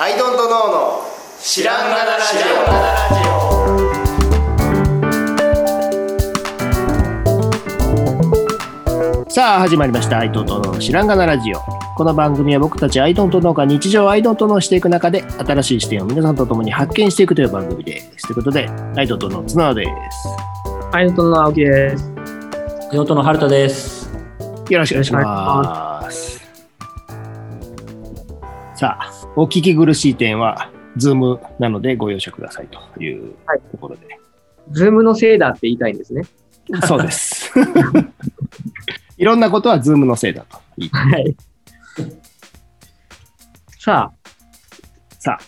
アイドントノーの知らんがなラジオ。さあ始まりました。アイドントノーの知らんがなラジオ。この番組は僕たちアイドントノーが日常をアイドントノーしていく中で新しい視点を皆さんと共に発見していくという番組ですということでアイドントノーの綱です。アイドントノーの青木です。地元の春田です。よろしくお願いします。さあ、お聞き苦しい点は、ズームなのでご容赦くださいというはいところで。ズームのせいだって言いたいんですね。そうです。いろんなことはズームのせいだと言いはい。さあ、さあ、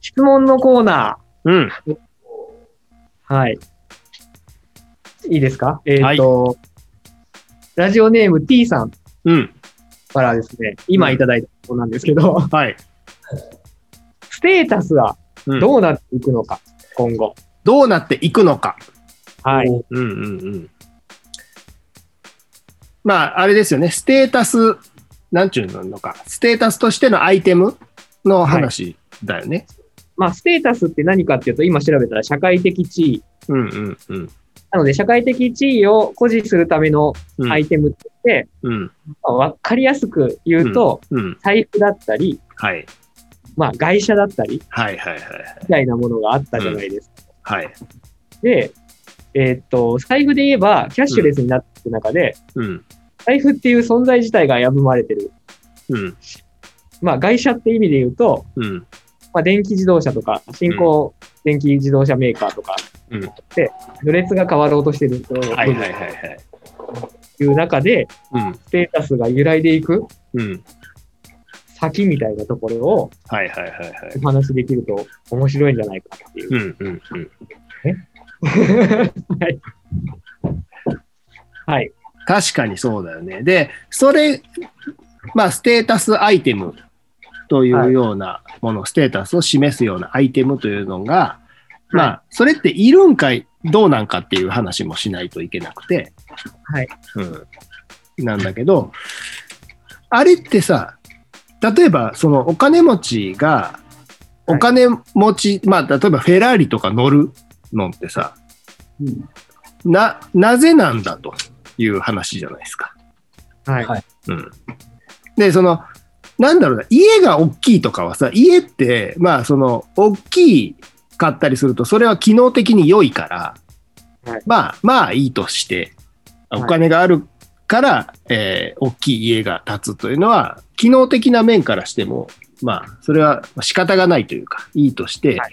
質問のコーナうん。ー。はい。いいですか？えっ、と、ラジオネーム T さんうん。からですね、今いただいたことなんですけど、はい。ステータスはうんどうなっていくのか、今後。どうなっていくのか。はい。うんうんうん。まあ、あれですよね。ステータス、なんちゅうのか。ステータスとしてのアイテムの話だよね。まあ、ステータスって何かっていうと、今調べたら社会的地位。うんうんうん。なので、社会的地位を誇示するためのうんアイテムって、うん。まあわかりやすく言うと、うん。財布だったり、はい。まあ、外車だったり、はいはいはい。みたいなものがあったじゃないですか。はい。で、えーっと、財布で言えば、キャッシュレスになっていく中で、うん。財布っていう存在自体が危ぶまれてる。うん。まあ、外車って意味で言うと、うん。まあ、電気自動車とか、新興電気自動車メーカーとか、うん。で、序列が変わろうとしてるとはいはいはいはい。いう中で、うん。ステータスが揺らいでいくうん。先みたいなところをはいはいはいはい。お話しできると面白いんじゃないかっていうう。んうんうん。はい。はい。確かにそうだよね。で、それ、まあ、ステータスアイテムというようなもの、ステータスを示すようなアイテムというのが、まあ、それっているんかい、どうなんかっていう話もしないといけなくて、はい。うん。なんだけど、あれってさ、例えば、そのお金持ちが、お金持ち、まあ、例えばフェラーリとか乗るのってさ、な、なぜなんだという話じゃないですか。はい。はいうん。で、その、なんだろうな、家が大きいとかはさ、家って、まあ、その、大きいかったりすると、それは機能的に良いから、はいまあ、まあいいとして、お金があるから、えー大きい家が建つというのは、機能的な面からしても、まあ、それは仕方がないというか、いいとして、はい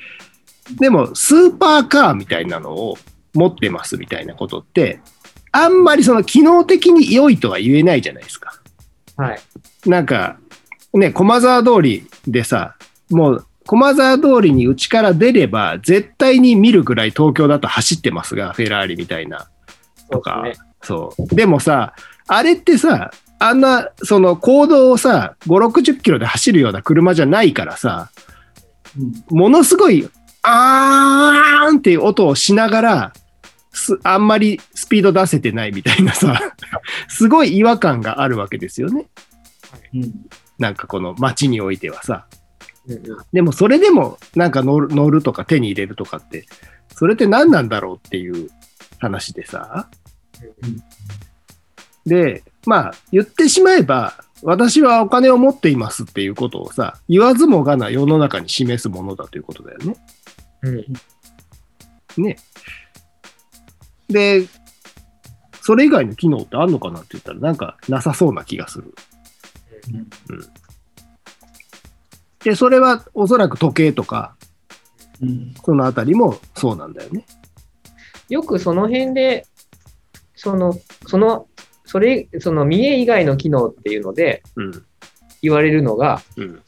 でも、スーパーカーみたいなのを持ってますみたいなことって、あんまりその機能的に良いとは言えないじゃないですか。はい。なんか、ね、駒沢通りでさ、もう、駒沢通りに内から出れば、絶対に見るぐらい東京だと走ってますが、フェラーリみたいな。とかねそう。でもさ、あれってさ、あんな、その、行動をさ、5、60キロで走るような車じゃないからさ、ものすごい、あーんっていう音をしながら、すあんまりスピード出せてないみたいなさ、すごい違和感があるわけですよね。なんかこの街においてはさ。うんうんでもそれでもなんか乗る乗るとか手に入れるとかって、それって何なんだろうっていう話でさ。で、まあ言ってしまえば、私はお金を持っていますっていうことをさ、言わずもがな世の中に示すものだということだよね。うんね。で、それ以外の機能ってあんのかなって言ったらなんかなさそうな気がする。で、それはおそらく時計とか、そのあたりもそうなんだよね。よくその辺で、その、その、それ、その見栄以外の機能っていうのでうん。言われるのが、うん。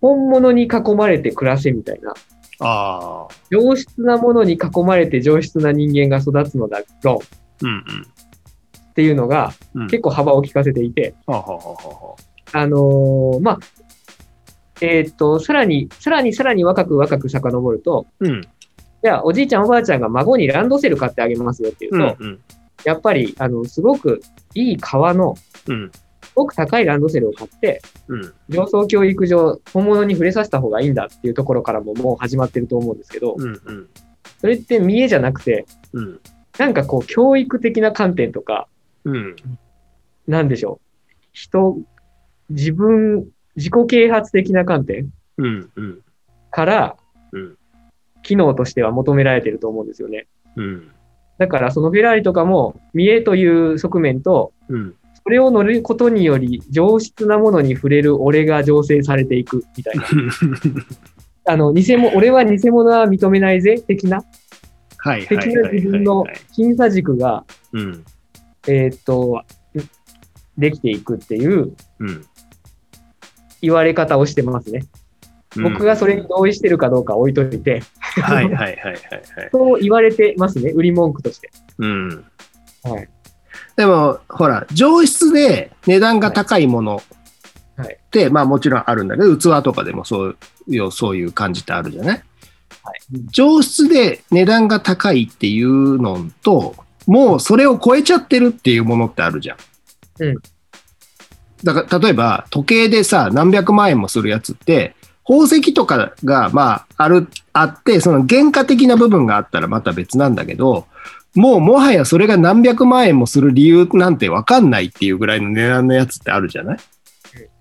本物に囲まれて暮らせみたいな。ああ。上質なものに囲まれて上質な人間が育つのだろううんっていうのが結構幅を利かせていて、はあはあのーまあ、えーっと、さらに、さらにさらに若く若く遡ると、あ。うん。じゃあおじいちゃんおばあちゃんが孫にランドセル買ってあげますよっていうと、うん。うん。やっぱり、あの、すごくいい革のうん。ごく高いランドセルを買って、うん。上層教育上、本物に触れさせた方がいいんだっていうところからももう始まってると思うんですけど、うん。うん。それって見栄じゃなくて、うん。なんかこう、教育的な観点とか、うん。なんでしょう。人、自分、自己啓発的な観点うん。うん。からうん、機能としては求められてると思うんですよね。うん。だからそのフェラーリとかも、見栄という側面と、うん。それを乗ることにより上質なものに触れる俺が醸成されていくみたいな。あの、偽物、俺は偽物は認めないぜ的な、はいはい的な自分の審査軸が、うん。えーっと、できていくっていううん。言われ方をしてますね。僕がそれに同意してるかどうか置いといて、はいはいはいはいはい。そう言われてますね、売り文句として。うん。はい。でも、ほら、上質で値段が高いものはいって、まあもちろんあるんだけど、器とかでもそういう、そういう感じってあるじゃない？はい上質で値段が高いっていうのと、もうそれを超えちゃってるっていうものってあるじゃん。うん。だから、例えば、時計でさ、何百万円もするやつって、宝石とかが、まあ、ある、あって、その原価的な部分があったらまた別なんだけど、もうもはやそれが何百万円もする理由なんてわかんないっていうぐらいの値段のやつってあるじゃない？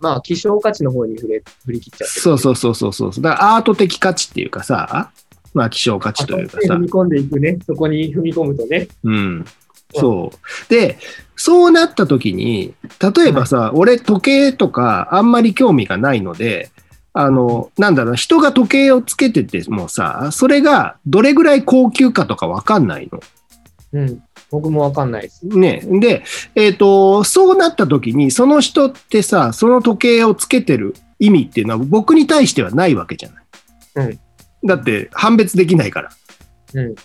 まあ、希少価値の方に触れ、振り切っちゃってる。そうそうそうそうそう。だからアート的価値っていうかさ、まあ希少価値というかさ踏。み込んでいくね。そこに踏み込むとね。うん。そう。で、そうなった時に、例えばさ、俺時計とかあんまり興味がないので、あの、なんだろう、人が時計をつけててもさ、それがどれぐらい高級かとかわかんないの。うん。僕もわかんないです。ね。で、えっ、と、そうなった時に、その人ってさ、その時計をつけてる意味っていうのは僕に対してはないわけじゃない。うんだって判別できないから。うん。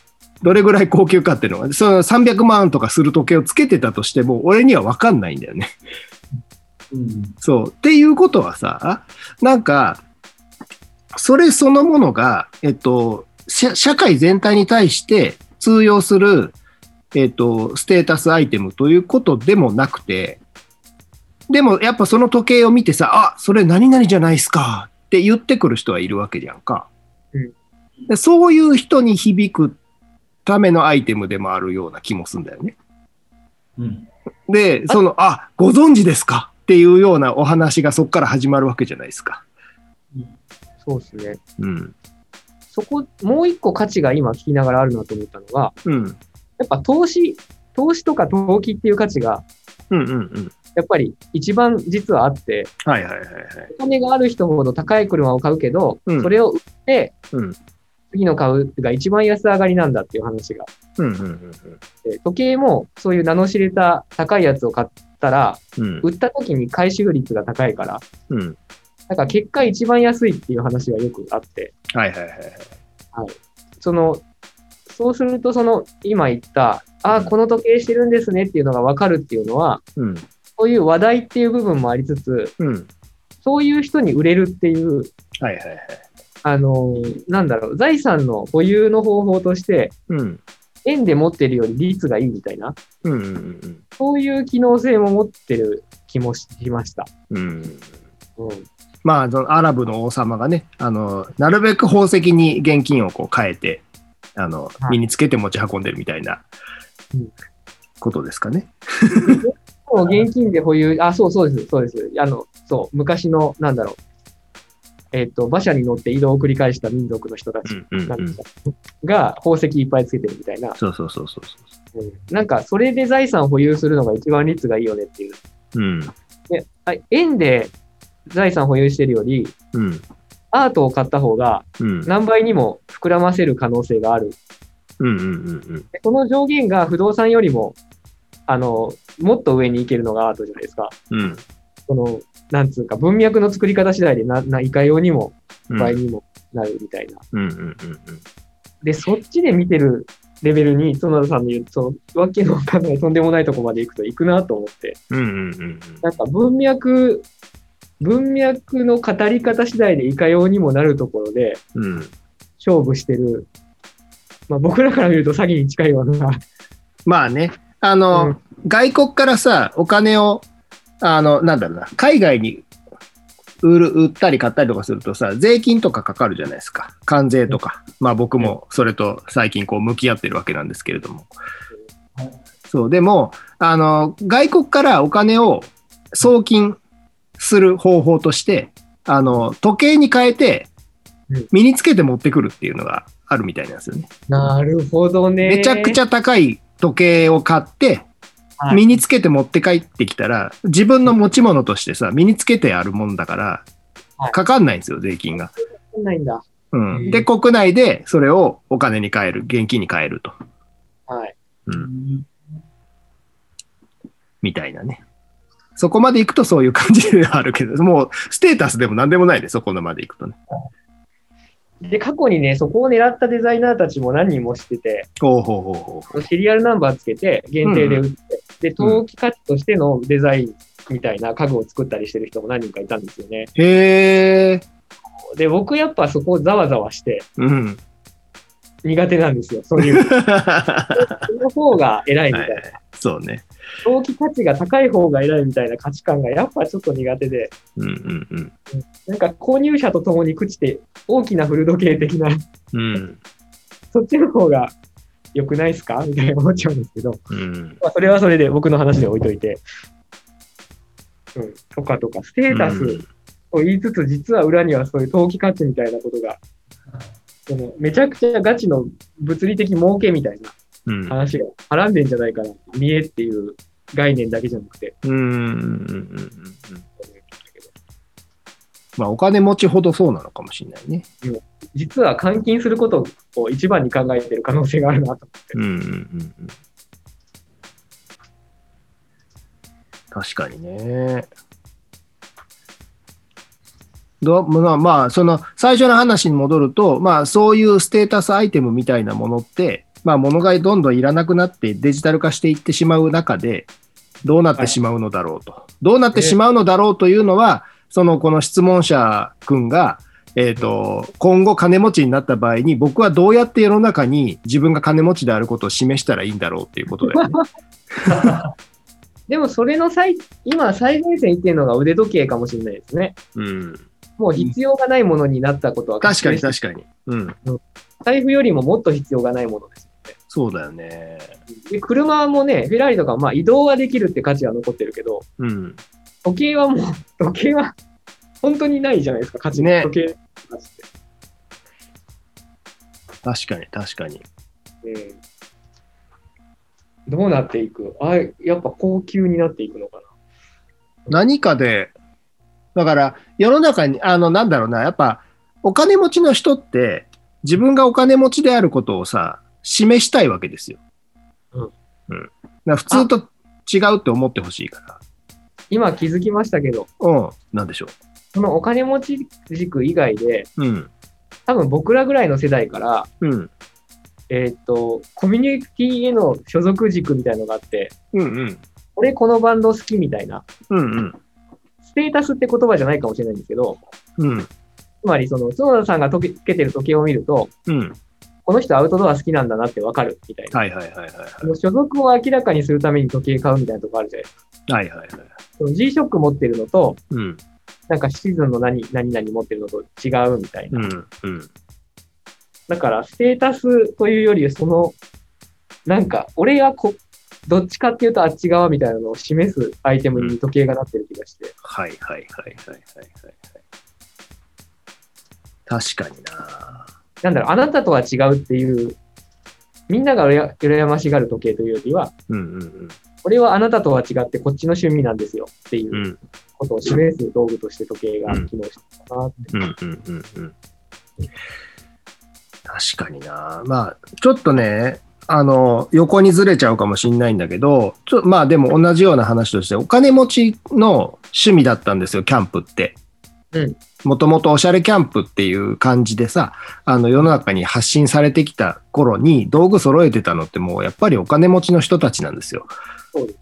どれぐらい高級かっていうのが、その300万とかする時計をつけてたとしても、俺には分かんないんだよね。うん。そう。っていうことはさ、なんか、それそのものが、えっと、社社会全体に対して通用する、えっと、ステータスアイテムということでもなくて、でもやっぱその時計を見てさ、あ、それ何々じゃないですかって言ってくる人はいるわけじゃんか。うんでそういう人に響くためのアイテムでもあるような気もするんだよね。うん。で、その、あ、ご存知ですか？っていうようなお話がそこから始まるわけじゃないですか。そうですね。うん。そこ、もう一個価値が今聞きながらあるなと思ったのが、うん。やっぱ投資、投資とか投機っていう価値が、うんうんうん。やっぱり一番実はあって、はいはいはいはい。お金がある人ほど高い車を買うけど、うんそれを売って、うん次の買うが一番安上がりなんだっていう話が。うんうんうんで時計もそういう名の知れた高いやつを買ったら、うん。売った時に回収率が高いから、うん。だから結果一番安いっていう話がよくあって、はいはいはいはい。その、そうするとその今言った、ああ、この時計してるんですねっていうのが分かるっていうのは、うん。そういう話題っていう部分もありつつ、うん。そういう人に売れるっていう、はいはいはい。あのーなんだろう、財産の保有の方法として、うん。円で持ってるより率がいいみたいな、うんうんうんそういう機能性も持ってる気もしました。うん。うん。うん。まあ、そのアラブの王様がね、あの、なるべく宝石に現金をこう変えて、あの、はい身につけて持ち運んでるみたいなうんことですかね。もう現金で保有、あ、そうそうです、そうです。あの、そう、昔の、なんだろう、えっ、と、馬車に乗って移動を繰り返した民族の人たちなんですかが宝石いっぱいつけてるみたいな、そうそうそうそうそうんなんか、それで財産を保有するのが一番率がいいよねっていう。う。うん。であ円で財産保有してるより、うん。アートを買った方がうん。何倍にも膨らませる可能性がある。うんうんうんうん。の上限が不動産よりも、あの、もっと上に行けるのがアートじゃないですか。うん。その、なんつうか、文脈の作り方次第でな、な、いかようにもうん倍にもなるみたいな。で、そっちで見てるレベルに、園田さんの言う、その、わけのわかんないとんでもないとこまで行くと行くなと思って、なんか文脈、文脈の語り方次第でいかようにもなるところで。勝負してる。まあ僕らから見ると詐欺に近いような。まあね、あの、うん外国からさ、お金をあの、なんだろうな、海外に売る、売ったり買ったりとかするとさ、税金とかかかるじゃないですか。関税とか。まあ僕もそれと最近こう向き合ってるわけなんですけれども。そう、でも、あの、外国からお金を送金する方法として、あの、時計に変えてうん、身につけて持ってくるっていうのがあるみたいなんですよね。なるほどね。めちゃくちゃ高い時計を買って、はい身につけて持って帰ってきたら、自分の持ち物としてさ、身につけてあるもんだからは、いかかんないんですよ、税金が。ないんだ。うん、で、国内でそれをお金に変える、現金に変えると。はい。うん、みたいなね。そこまで行くとそういう感じではあるけど、もうステータスでも何でもないで、そこまで行くとね。で、過去にね、そこを狙ったデザイナーたちも何人も知ってて、ほうほうほうほうほう。シリアルナンバーつけて、限定で売って、で、投機価値としてのデザインみたいな家具を作ったりしてる人も何人かいたんですよね。へえ、で、僕やっぱそこをざわざわしてうん。苦手なんですよ。そういう。その方が偉いみたいな。そうね。投機価値が高い方が偉いみたいな価値観がやっぱちょっと苦手で、うんうんうん。なんか購入者と共に朽ちて大きな古時計的な、うん。そっちの方が良くないですか？みたいな思っちゃうんですけど、うん。まあ、それはそれで僕の話で置いといて、うん、とかとか、ステータスと言いつつ、実は裏にはそういう投機価値みたいなことが、そのめちゃくちゃガチの物理的儲けみたいなうん。話がはらんでんじゃないかな。見えっていう概念だけじゃなくて。うん。まあ、お金持ちほどそうなのかもしれないね。実は換金することを一番に考えてる可能性があるなと思って。うんうんうんうん。確かにね。どまあ、まあ、その最初の話に戻ると、まあ、そういうステータスアイテムみたいなものって、まあ、物がどんどんいらなくなってデジタル化していってしまう中で、どうなってしまうのだろうと。どうなってしまうのだろうというのは、そのこの質問者君が、えっ、と、今後金持ちになった場合に、僕はどうやって世の中に自分が金持ちであることを示したらいいんだろうっていうことだよね。でもそれの最、今最前線言ってるのが腕時計かもしれないですね。うん。もう必要がないものになったことは確かに確確かに。うん。財布よりももっと必要がないものですそうだよね。で、車もね、フェラーリとかはまあ移動はできるって価値は残ってるけど、うん。時計はもう、時計は本当にないじゃないですか、価値ね時計。確かに確かに。うんどうなっていく？あやっぱ高級になっていくのか何かで、だから世の中に、あの、なんだろうな、やっぱお金持ちの人って自分がお金持ちであることをさ、示したいわけですよ。うんうん。普通と違うって思ってほしいかな。今気づきましたけど、ら。うん。なんでしょそのお金持ち軸以外で、う。うん。多分僕らぐらいの世代から、うん。えーっと、コミュニティへの所属軸みたいのがあって、うんうん。俺このバンド好きみたいな、うんうん。ステータスって言葉じゃないかもしれないんですけど、うん。つまりその、角田さんがとけつけてる時計を見ると、うん。この人アウトドア好きなんだなってわかるみたいな。はいはいはいはいその所属を明らかにするために時計買うみたいなとこあるじゃないですか。はい。はいはい G-SHOCK 持ってるのと、うん。なんかシーズンの何何々持ってるのと違うみたいな。うん。うん。だから、ステータスというより、その、なんか、俺がこ、どっちかっていうとあっち側みたいなのを示すアイテムに時計がなってる気がして。はいはいはいはいはいはいはい。確かにな。なんだろう、あなたとは違うっていう、みんながうら羨ましがる時計というよりは、うんうんうん。俺はあなたとは違ってこっちの趣味なんですよっていううんことを示す道具として時計が機能してるかなって。確かにな。まあ、ちょっとね、あの、横にずれちゃうかもしれないんだけど、ちょまあでも同じような話として、お金持ちの趣味だったんですよ、キャンプって。うんもともとおしゃれキャンプっていう感じでさ、あの世の中に発信されてきた頃に道具揃えてたのってもうやっぱりお金持ちの人たちなんですよ。そうで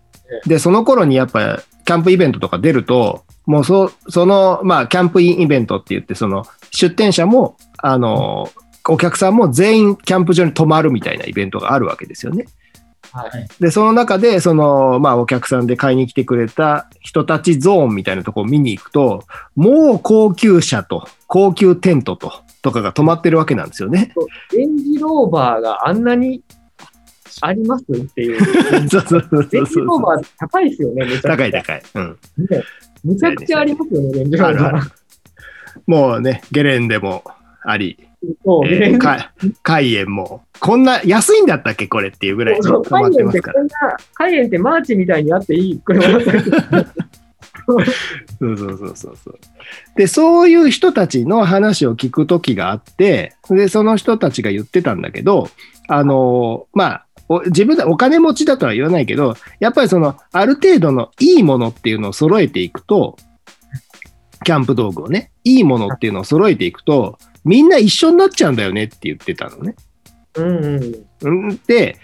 すで、その頃にやっぱキャンプイベントとか出ると、もうそその、まあ、キャンプインイベントって言って、その出店者も、あの、お客さんも全員キャンプ場に泊まるみたいなイベントがあるわけですよね。はい。で、その中で、その、まあ、お客さんで買いに来てくれた人たちゾーンみたいなところを見に行くと、もう高級車と、高級テントと、とかが止まってるわけなんですよね。レンジローバーがあんなにありますっていう。そうそうそうレンジそうローバー高いですよね、めちゃくちゃ。高い高い。うん。ねめちゃくちゃありますよね、レンジローバー。もうね、ゲレンデもあり、そう、えーかカイエンも、こんな安いんだったっけこれっていうぐらいそう止まってますから。てこんな、カイエンってマーチみたいにあっていい車だそうそうそうそうそう。で、そういう人たちの話を聞くときがあって、で、その人たちが言ってたんだけど、あの、まあ、お自分でお金持ちだとは言わないけど、やっぱりその、ある程度のいいものっていうのを揃えていくと、キャンプ道具をね、いいものっていうのを揃えていくと、みんな一緒になっちゃうんだよねって言ってたのね。うんうん。うんで、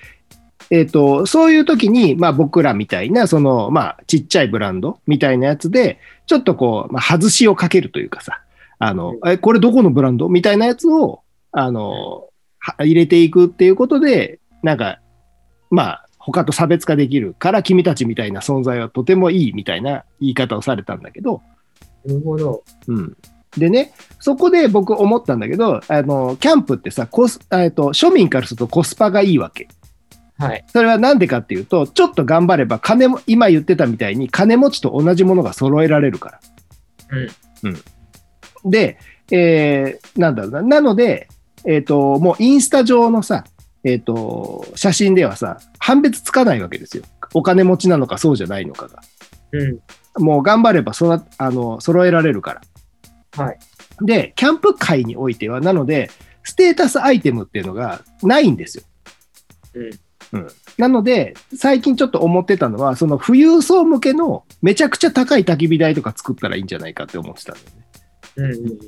えっ、と、そういう時に、まあ僕らみたいな、その、まあちっちゃいブランドみたいなやつで、ちょっとこう、まあ、外しをかけるというかさ、あの、え、これどこのブランド？みたいなやつを、あの、は入れていくっていうことで、なんか、まあ、他と差別化できるから君たちみたいな存在はとてもいいみたいな言い方をされたんだけど、なるほど。うん。でね、そこで僕思ったんだけど、あの、キャンプってさ、コス、えっと、庶民からするとコスパがいいわけ。はい。それはなんでかっていうと、ちょっと頑張れば金も、今言ってたみたいに金持ちと同じものが揃えられるから。うん。で、えーなんだろうな。なので、えっ、と、もうインスタ上のさ、えっ、と、写真ではさ、判別つかないわけですよ。お金持ちなのかそうじゃないのかが。うん。もう頑張ればそらあの揃えられるから。はい。で、キャンプ界においては、なので、ステータスアイテムっていうのがないんですよ。うん。なので、最近ちょっと思ってたのは、その富裕層向けのめちゃくちゃ高い焚き火台とか作ったらいいんじゃないかって思ってたんだよね。うん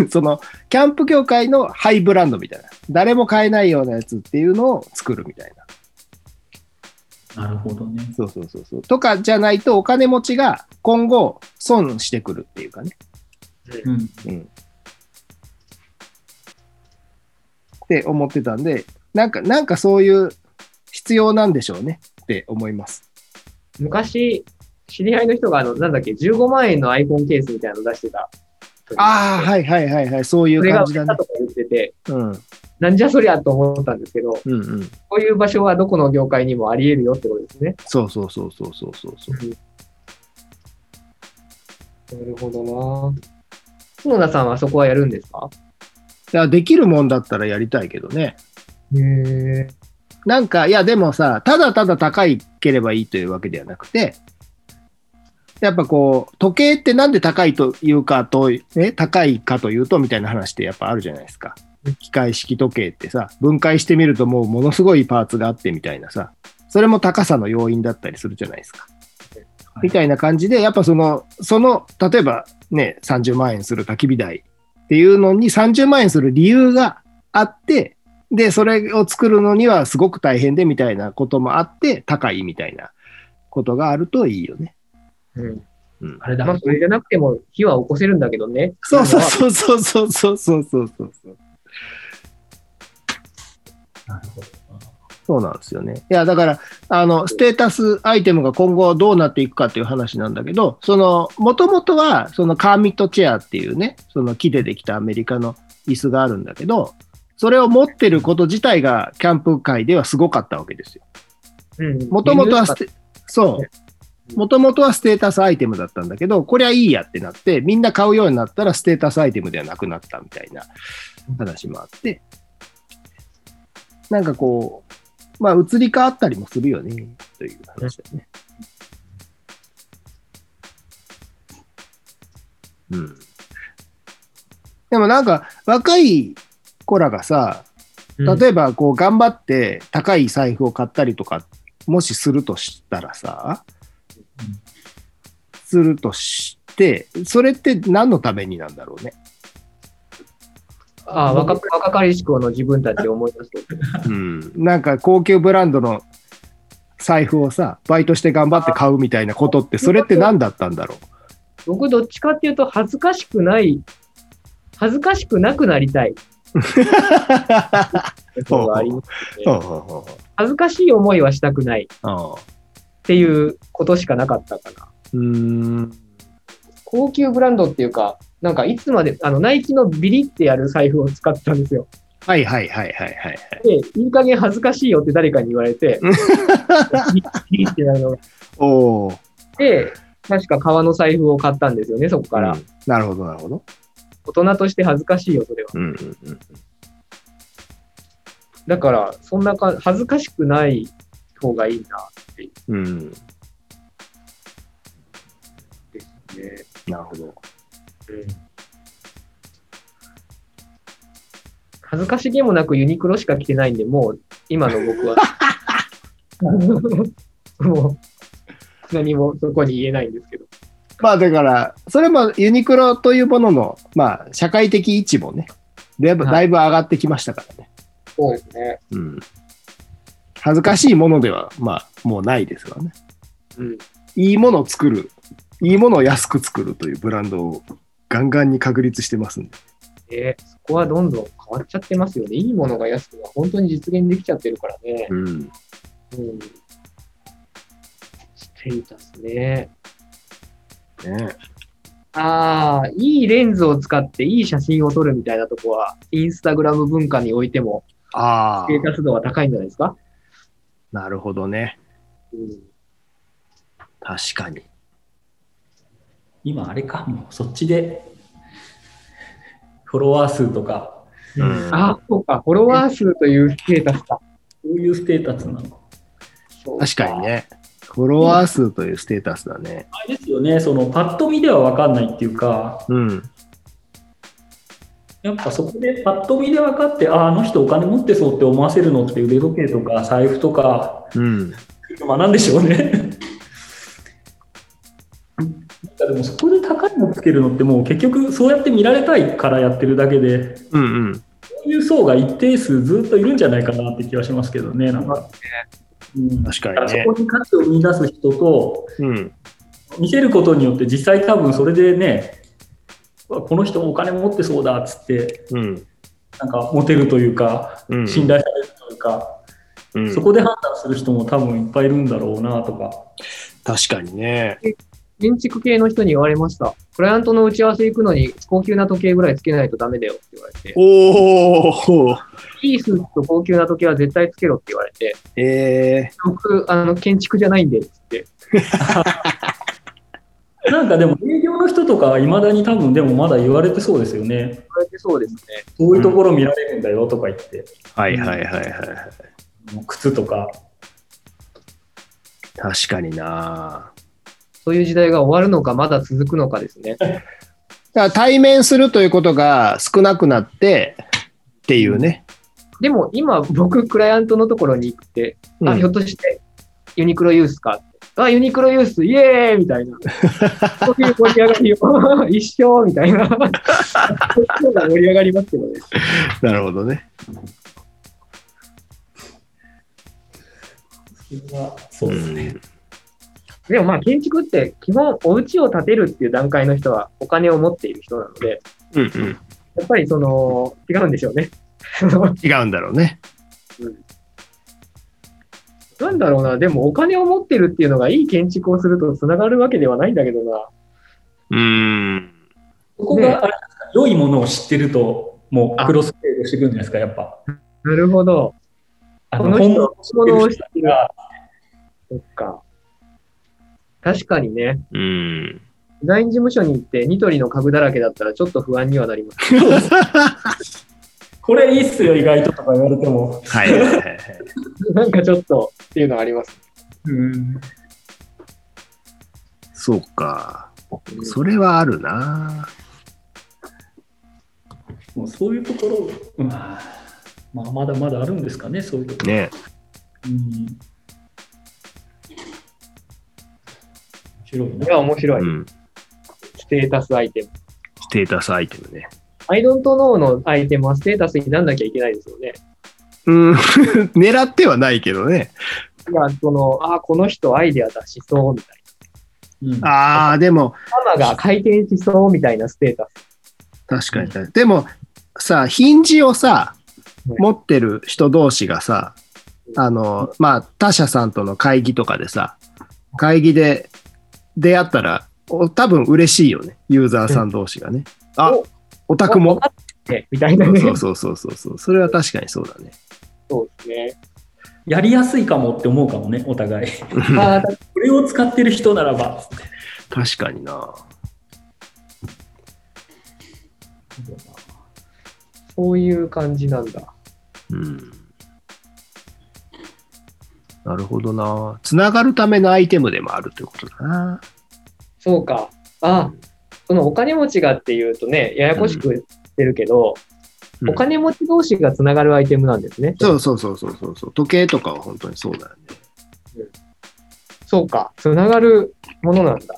うん。その、キャンプ業界のハイブランドみたいな。誰も買えないようなやつっていうのを作るみたいな。なるほどね。そうそうそうそう。とかじゃないとお金持ちが今後損してくるっていうかね。うん。うん。って思ってたんで、なんか、なんかそういう必要なんでしょうねって思います。昔、知り合いの人が、あの、なんだっけ、15万円のアイコンケースみたいなの出してた。ああ、はいはいはいはい。そういう感じだね。とか言ってて、うん。なんじゃそりゃと思ったんですけど、うんうん。こういう場所はどこの業界にもあり得るよってことですね。そうそうそうそうそうそうそう。なるほどな角田さんはそこはやるんですか？いや、できるもんだったらやりたいけどね。へえ。なんか、いや、でもさ、ただただ高いければいいというわけではなくて、やっぱこう、時計ってなんで高いというかと、ね、高いかというと、みたいな話ってやっぱあるじゃないですか。機械式時計ってさ、分解してみるともうものすごいパーツがあってみたいなさ、それも高さの要因だったりするじゃないですか。はいみたいな感じで、やっぱその、その、例えばね、30万円する焚き火台っていうのに30万円する理由があって、で、それを作るのにはすごく大変でみたいなこともあって、高いみたいなことがあるといいよね。うん。うん、あれだ。まあ、それじゃなくても火は起こせるんだけどね。そうそうそうそうそうそうそうそうそう。なるほど。そうなんですよね。いや、だから、あの、ステータスアイテムが今後どうなっていくかっていう話なんだけど、その、もともとは、そのカーミットチェアっていうね、その木でできたアメリカの椅子があるんだけど、それを持ってること自体がキャンプ界ではすごかったわけですよ。うん。もともとはステテ、そう。もともとはステータスアイテムだったんだけど、これはいいやってなって、みんな買うようになったらステータスアイテムではなくなったみたいな話もあって、なんかこう、まあ移り変わったりもするよね、という話だよね。うん。でもなんか若い子らがさ、例えばこう頑張って高い財布を買ったりとか、もしするとしたらさ、するとして、それって何のためになんだろうね？ああ、若若かりし頃の自分たちを思い出すと。うん。なんか高級ブランドの財布をさ、バイトして頑張って買うみたいなことって、それって何だったんだろ僕、どっちかっていうと、恥ずかしくない、恥ずかしくなくなりたい。ことがありますう恥ずかしい思いはしたくないうんっていうことしかなかったかな。うーん。高級ブランドっていうか、なんかいつまで、あの、ナイキのビリってやる財布を使ってたんですよ。はいはいはいはいはい。で、いい加減恥ずかしいよって誰かに言われて、ビリってなるのが。おお。で、確か革の財布を買ったんですよね、そこから。うんなるほどなるほど。大人として恥ずかしいよ、それは。うんうんうん。だから、そんなか、恥ずかしくない方がいいなっていううん。ですね。なるほど。うん恥ずかしげもなくユニクロしか着てないんで、もう今の僕は。もう何もそこに言えないんですけど。まあだから、それもユニクロというものの、まあ社会的位置もね、だいぶはいだいぶ上がってきましたからね。そうですね。うん。恥ずかしいものでは、まあもうないですわね。うん。いいものを作る、いいものを安く作るというブランドをガンガンに確立してますんで。えーそこはどんどん変わっちゃってますよね。いいものが安くは本当に実現できちゃってるからね。うん。うん。ステータスね。ねああ、いいレンズを使っていい写真を撮るみたいなとこは、インスタグラム文化においても、あステータス度は高いんじゃないですか？あ、なるほどね。うん。確かに。今あれか、もうそっちで、フォロワー数とか、うんあ、そうか、フォロワー数というステータスか。そういうステータスなの。確かに。ね。フォロワー数というステータスだね。あれですよね、そのパッと見では分かんないっていうか、うん。やっぱそこでパッと見で分かって、ああ、あの人お金持ってそうって思わせるのって腕時計とか財布とか、うん。まあなんでしょうね。でもそこで高いのつけるのってもう結局そうやって見られたいからやってるだけで、うんうん。そういう層が一定数ずっといるんじゃないかなって気はしますけどね、なんか。うん、確かにねそこに価値を見出す人と、うん。見せることによって実際多分それでね、この人もお金持ってそうだっつって、うん。なんかモテるというか、うん信頼されるというか、うんそこで判断する人も多分いっぱいいるんだろうなとか。確かにね。建築系の人に言われました。クライアントの打ち合わせ行くのに高級な時計ぐらいつけないとダメだよって言われて、おお。いいスーツと高級な時計は絶対つけろって言われて、え僕、あの、建築じゃないんで、つって。なんかでも営業の人とかはいまだに多分でもまだ言われてそうですよね。言われてそうですね。そういうところ見られるんだよとか言って、ー、はいはいはいはいはい。靴とか。確かにな。そういう時代が終わるのか、まだ続くのかですね。だから対面するということが少なくなってっていうね。でも今、僕、クライアントのところに行って、あ、うんひょっとして、ユニクロユースか。あ、ユニクロユース、イエーイみたいな。そういう盛り上がりを、一緒みたいな。そっちの方が盛り上がりますけどね。なるほどね。そうですね。でもまあ、建築って基本、お家を建てるっていう段階の人はお金を持っている人なので、うんうん。やっぱりその、違うんでしょうね。違うんだろうね。なんだろうな、でもお金を持ってるっていうのがいい建築をするとつながるわけではないんだけどな。うーん。そこがあれですか良いものを知ってると、もうクロスフェードしてくるんじゃないですか、やっぱ。なるほど。あこの人本物を知ってるそっか。確かにね、うん。デザイン事務所に行ってニトリの家具だらけだったらちょっと不安にはなります。これいいっすよ、意外ととか言われても。はいはいはいはい。なんかちょっとっていうのはあります。うんそうか。それはあるな。もうそういうところ、うんまあ、まだまだあるんですかね、そういうところ。ね。うん面白いな。いや、面白い。うん。ステータスアイテム。ステータスアイテムね。I don't know のアイテムはステータスになんなきゃいけないですよね。うん。狙ってはないけどね。いや、その、あ、この人アイデア出しそうみたいうんああ、でも、な。ママが回転しそうみたいなステータス。確かに確かに。でも、さ、ヒンジをさ、持ってる人同士がさ、あの、まあ、他社さんとの会議とかでさ、会議で出会ったら、お多分嬉しいよね。ユーザーさん同士がね。あお、オタクも？って、みたいなね。そうそうそうそうそう。それは確かにそうだね。そうですね。やりやすいかもって思うかもね、お互い。ああ、これを使ってる人ならば、確かにな。そういう感じなんだ。うん。なるほどな。つながるためのアイテムでもあるということだな。そうか。あ、そのお金持ちがっていうとね、ややこしくしてるけど、うんお金持ち同士がつながるアイテムなんですね。そうそうそうそうそうそう。時計とかは本当にそうだよね。そうか。つながるものなんだ。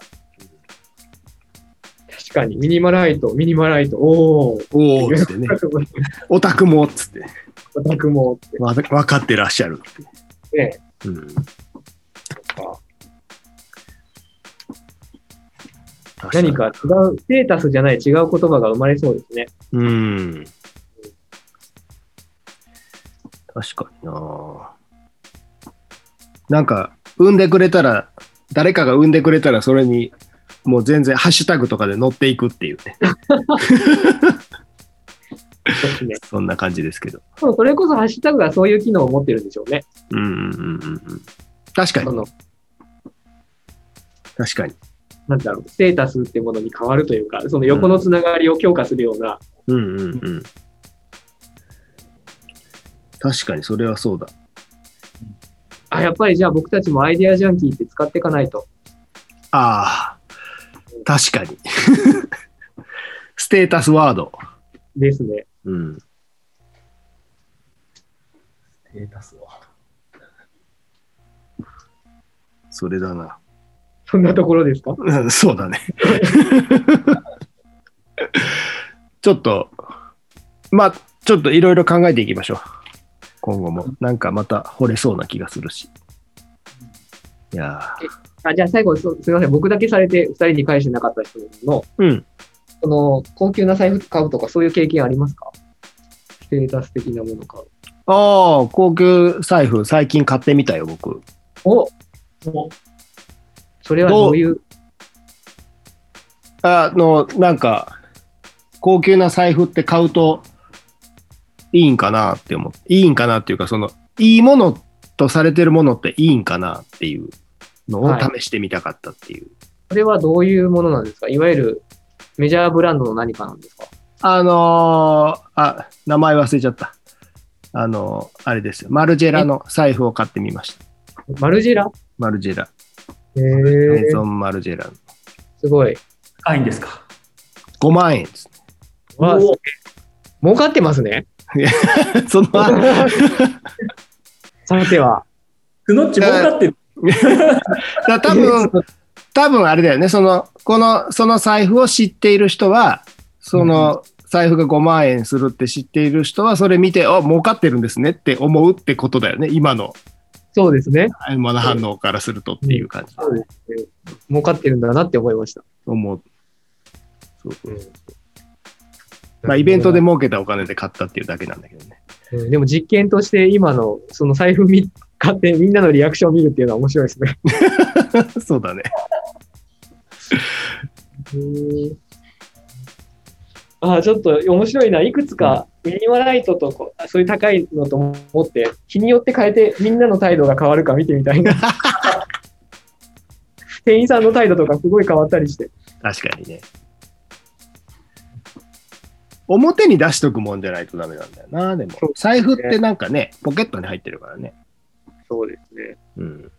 確かに、ミニマライト、ミニマライト、おー。おおっつってね。オタクもっつって。オタクもって。わ分かってらっしゃるって。ね、うん。何か違う、ステータスじゃない違う言葉が生まれそうですね。うん。確かにななんか、産んでくれたら、誰かが産んでくれたら、それに、もう全然ハッシュタグとかで載っていくっていうね。そんな感じですけど。でもそれこそハッシュタグがそういう機能を持ってるんでしょうね。うんうんうんうんうん。確かに、確かに。なんだろう、ステータスってものに変わるというか、その横のつながりを強化するような、うんうんうん。確かに、それはそうだ。あ、やっぱりじゃあ僕たちもアイデアジャンキーって使っていかないと。ああ、確かに。ステータスワード。ですね。うん。ステータスは。それだな。そんなところですか？うんそうだね。ちょっと、まあ、ちょっといろいろ考えていきましょう。今後も。なんかまた惚れそうな気がするし。いやあじゃあ最後そ、すみません。僕だけされて二人に返してなかった人の、ーうん。その、高級な財布買うとかそういう経験ありますか？ステータス的なもの買う。ああ、高級財布最近買ってみたよ、僕。おそれはどういう、あの、なんか、高級な財布って買うといいんかなって思って、いいんかなっていうか、その、いいものとされてるものっていいんかなっていうのをはい試してみたかったっていう。それはどういうものなんですか？いわゆるメジャーブランドの何かなんですか？あのーあ、名前忘れちゃった。あのーあれですよ。マルジェラの財布を買ってみました。マルジェラ？マルジェラ。へえメゾンマルジェラ。すごい。高いんですか？5万円です。わあ、儲かってますね。その、さては。スノッチ儲かってる。だ多分、多分あれだよね。その、この、その財布を知っている人は、その財布が5万円するって知っている人は、それ見て、あ、儲かってるんですねって思うってことだよね。今の、そうですね。今の反応からするとっていう感じ。そうですね。儲かってるんだなって思いました。思う。そうそうまあ、イベントで儲けたお金で買ったっていうだけなんだけどね。うんでも実験として今のその財布見買ってみんなのリアクションを見るっていうのは面白いですね。そうだね。ああ、ちょっと面白いな。いくつかミニマライトとこうそういう高いのと思って、日によって変えてみんなの態度が変わるか見てみたいな。店員さんの態度とかすごい変わったりして。確かにね。表に出しとくもんじゃないとダメなんだよな、でもそう。財布ってなんかね、ポケットに入ってるからね。そうですね。うん。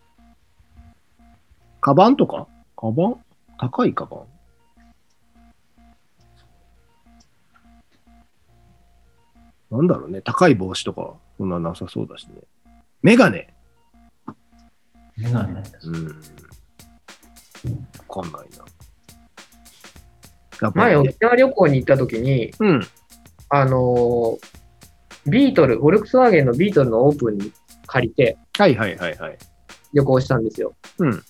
カバンとか？カバン？高いカバン？なんだろうね。高い帽子とか、そんななさそうだしね。メガネ。メガネ。うん。わかんないな。やっぱ前、りね、沖縄旅行に行った時に、うん。あのービートル、フォルクスワーゲンのビートルのオープンに借りてはいはいはいはい。旅行したんですよ。うん。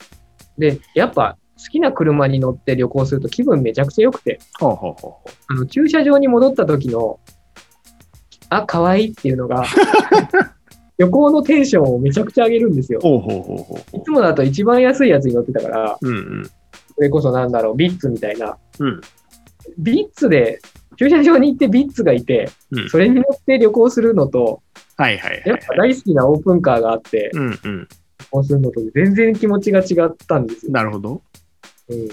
で、やっぱ好きな車に乗って旅行すると気分めちゃくちゃ良くて、ほうほうほうほあの駐車場に戻った時のあ、可愛いっていうのが、旅行のテンションをめちゃくちゃ上げるんですよ。ほうほうほうほいつもだと一番安いやつに乗ってたから、う。うんうん。それこそなんだろう、ビッツみたいな。うん。ビッツで、駐車場に行ってビッツがいて、うんそれに乗って旅行するのと、はいはいはいやっぱ大好きなオープンカーがあって、うんうん。旅行するのと全然気持ちが違ったんですよ。なるほど。うん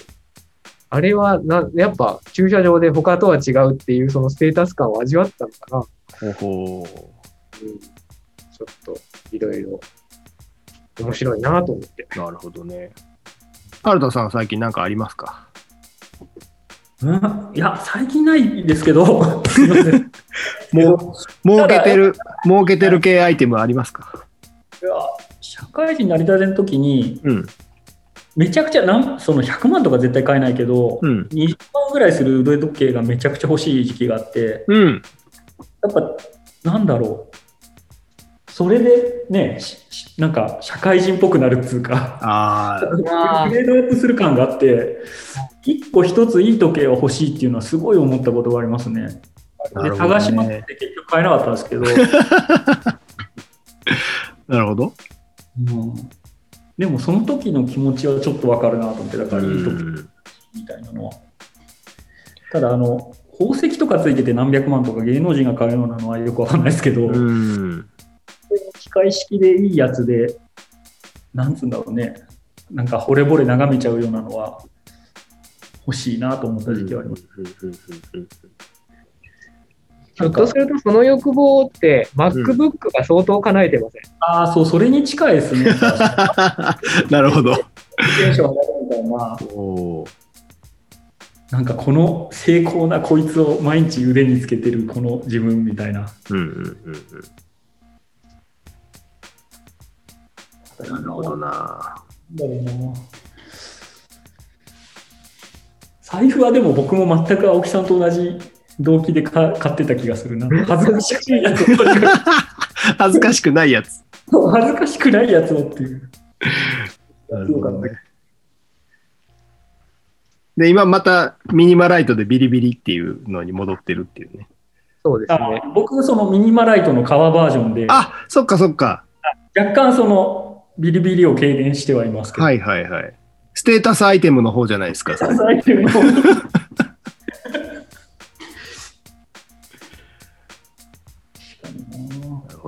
あれはな、やっぱ駐車場で他とは違うっていうそのステータス感を味わったのかな。ほうほうん、ちょっといろいろ面白いなと思って。う。なるほどね。原田さん最近なんかありますか？うん？いや、最近ないですけど、すいません。いもう、儲けてる、儲けてる系アイテムありますか？や社会人になりたての時に、うん。めちゃくちゃなん、その100万とか絶対買えないけど、うん。20万ぐらいする腕時計がめちゃくちゃ欲しい時期があって、うん。やっぱ、なんだろう。それでね、なんか社会人っぽくなるっつうか、グ レードアップする感があって、一個一ついい時計を欲しいっていうのはすごい思ったことがありますね。ね探しまくって結局買えなかったんですけど、なるほど。うんでもその時の気持ちはちょっとわかるなと思って、だからいい時うんみたいなのは。ただ、あの、宝石とかついてて何百万とか芸能人が買うようなのはよくわかんないですけど、うん。機械式でいいやつで、なんつうんだろうね、なんか惚れ惚れ眺めちゃうようなのは欲しいなと思った時期はあります。ひょっとするとその欲望って MacBook が相当叶えてません。ああ、そう、それに近いですね。なるほど。テンション上がるみたいな、なんかこの精巧なこいつを毎日腕につけてるこの自分みたいな。うんうんうんうん。なるほどな。なんだろうな財布はでも僕も全く青木さんと同じ動機でか買ってた気がするな。恥ずかしいやつ 恥ずかしくないやつ。く恥ずかしくないやつをっていう。なるほどね。で、今またミニマライトでビリビリっていうのに戻ってるっていうね。そうですあね。僕、そのミニマライトの革バージョンで、あ、そっかそっか。若干そのビリビリを軽減してはいますけど。はいはいはい。ステータスアイテムの方じゃないですか。それアイテムの確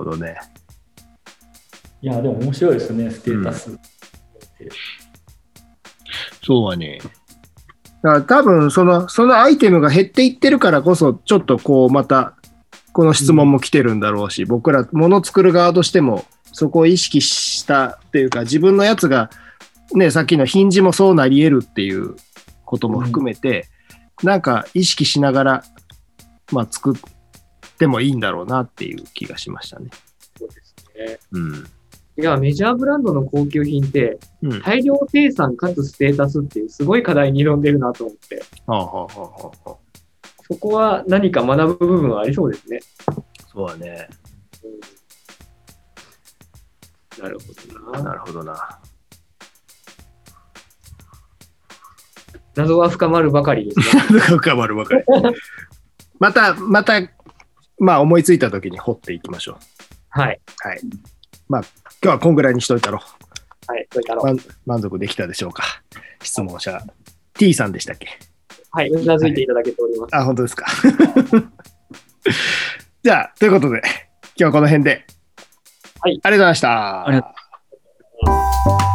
ほどね。いや、でも面白いですね、ステータス。そうはね。だから多分その、そのアイテムが減っていってるからこそ、ちょっとこうまた、この質問も来てるんだろうし、僕ら、もの作る側としても、そこを意識したっていうか、自分のやつが、ね、さっきのヒンジもそうなり得るっていうことも含めて、なんか意識しながら、まあ作ってもいいんだろうなっていう気がしましたね。そうですね。うん。いや、メジャーブランドの高級品って、うん。大量生産かつステータスっていうすごい課題に挑んでるなと思って、はあはあはあはあはあそこは何か学ぶ部分はありそうですね。そうだね。なるほどな。なるほどな。謎は深まるばかりですね。深まるばかり。また、また、まあ思いついた時に掘っていきましょう。はい。はい。まあ、今日はこんぐらいにしといたろはい。それから、満満足できたでしょうか。質問者、T さんでしたっけ？はい。うなずいていただけております。あ、本当ですか？じゃあ、ということで、今日はこの辺で。はいありがとうございました。ありがとう